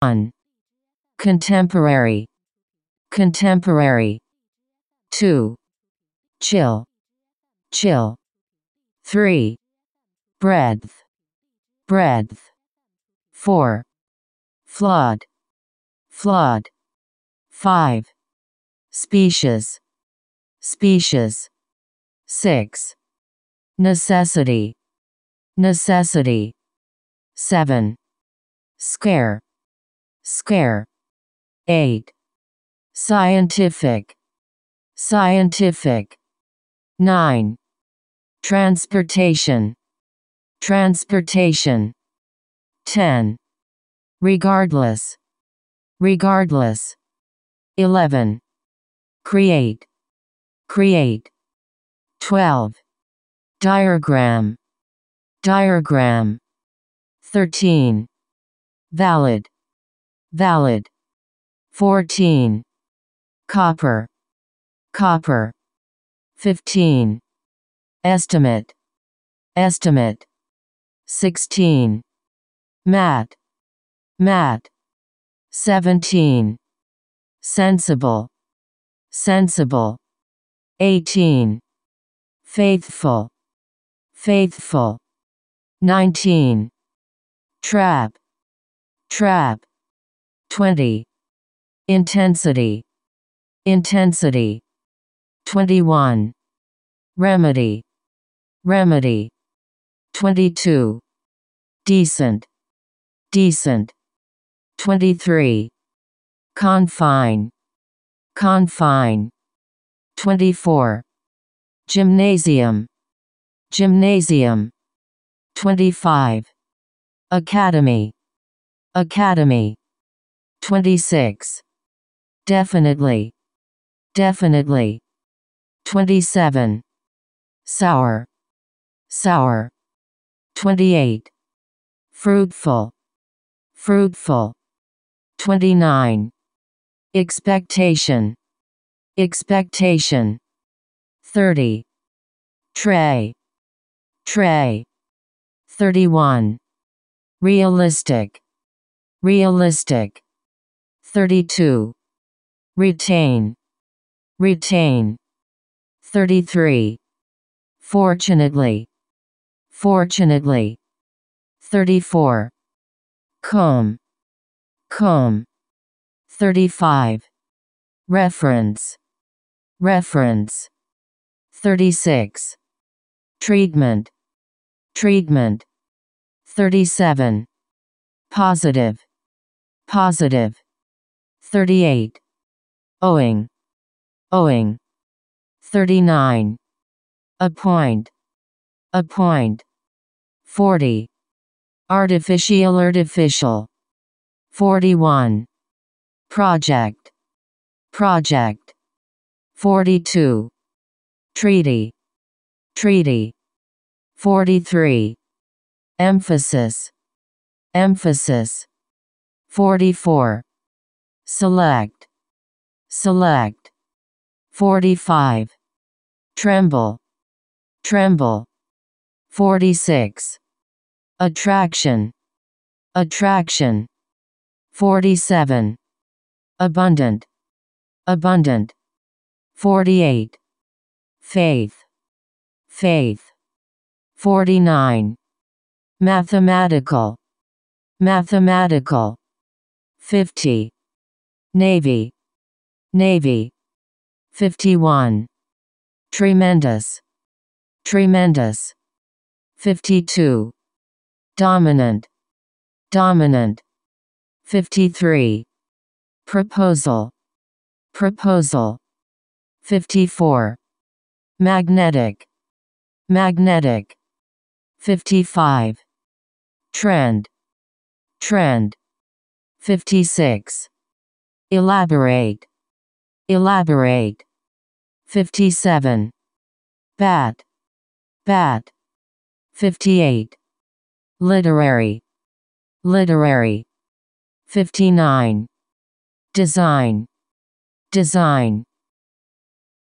1. Contemporary. Contemporary. 2. Chill. Chill. 3. Breadth. Breadth. 4. Flood. Flood. 5. Species. Species. 6. Necessity. Necessity. 7. Scare. Scare. 8. Scientific. Scientific. 9. Transportation. Transportation. 10. Regardless. Regardless. 11. Create. Create. 12. Diagram. Diagram. 13. Valid. Valid. 14. Copper. Copper. 15. Estimate. Estimate. 16. Mat. Mat. 17. Sensible. Sensible. 18. Faithful. Faithful. 19. Trap. Trap. 20. Intensity. Intensity. 21. Remedy. Remedy. 22. Decent. Decent. 23. Confine. Confine. 24. Gymnasium. Gymnasium. 25. Academy. Academy. 26. Definitely. Definitely. 27. Sour. Sour. 28. Fruitful. Fruitful. 29. Expectation. Expectation. 30. Tray. Tray. 31. Realistic. Realistic. 32. Retain. Retain. 33. Fortunately. Fortunately. 34. Comb. Comb. 35. Reference. Reference. 36. Treatment. Treatment. 37. Positive. Positive. 38. Owing. Owing. 39. Appoint. Appoint. 40. Artificial artificial. 41. Project. Project. 42. Treaty. Treaty. 43. Emphasis. Emphasis. 44. Select. Select. 45. Tremble. Tremble. 46. Attraction. Attraction. 47. Abundant. Abundant. 48. Faith. Faith. 49. Mathematical. Mathematical. 50. Navy. Navy. 51. Tremendous. Tremendous. 52. Dominant. Dominant. 53. Proposal. Proposal. 54. Magnetic. Magnetic. 55. Trend. Trend. 56. Elaborate. Elaborate. 57. Bat. Bat. 58. Literary. Literary. 59. Design. Design.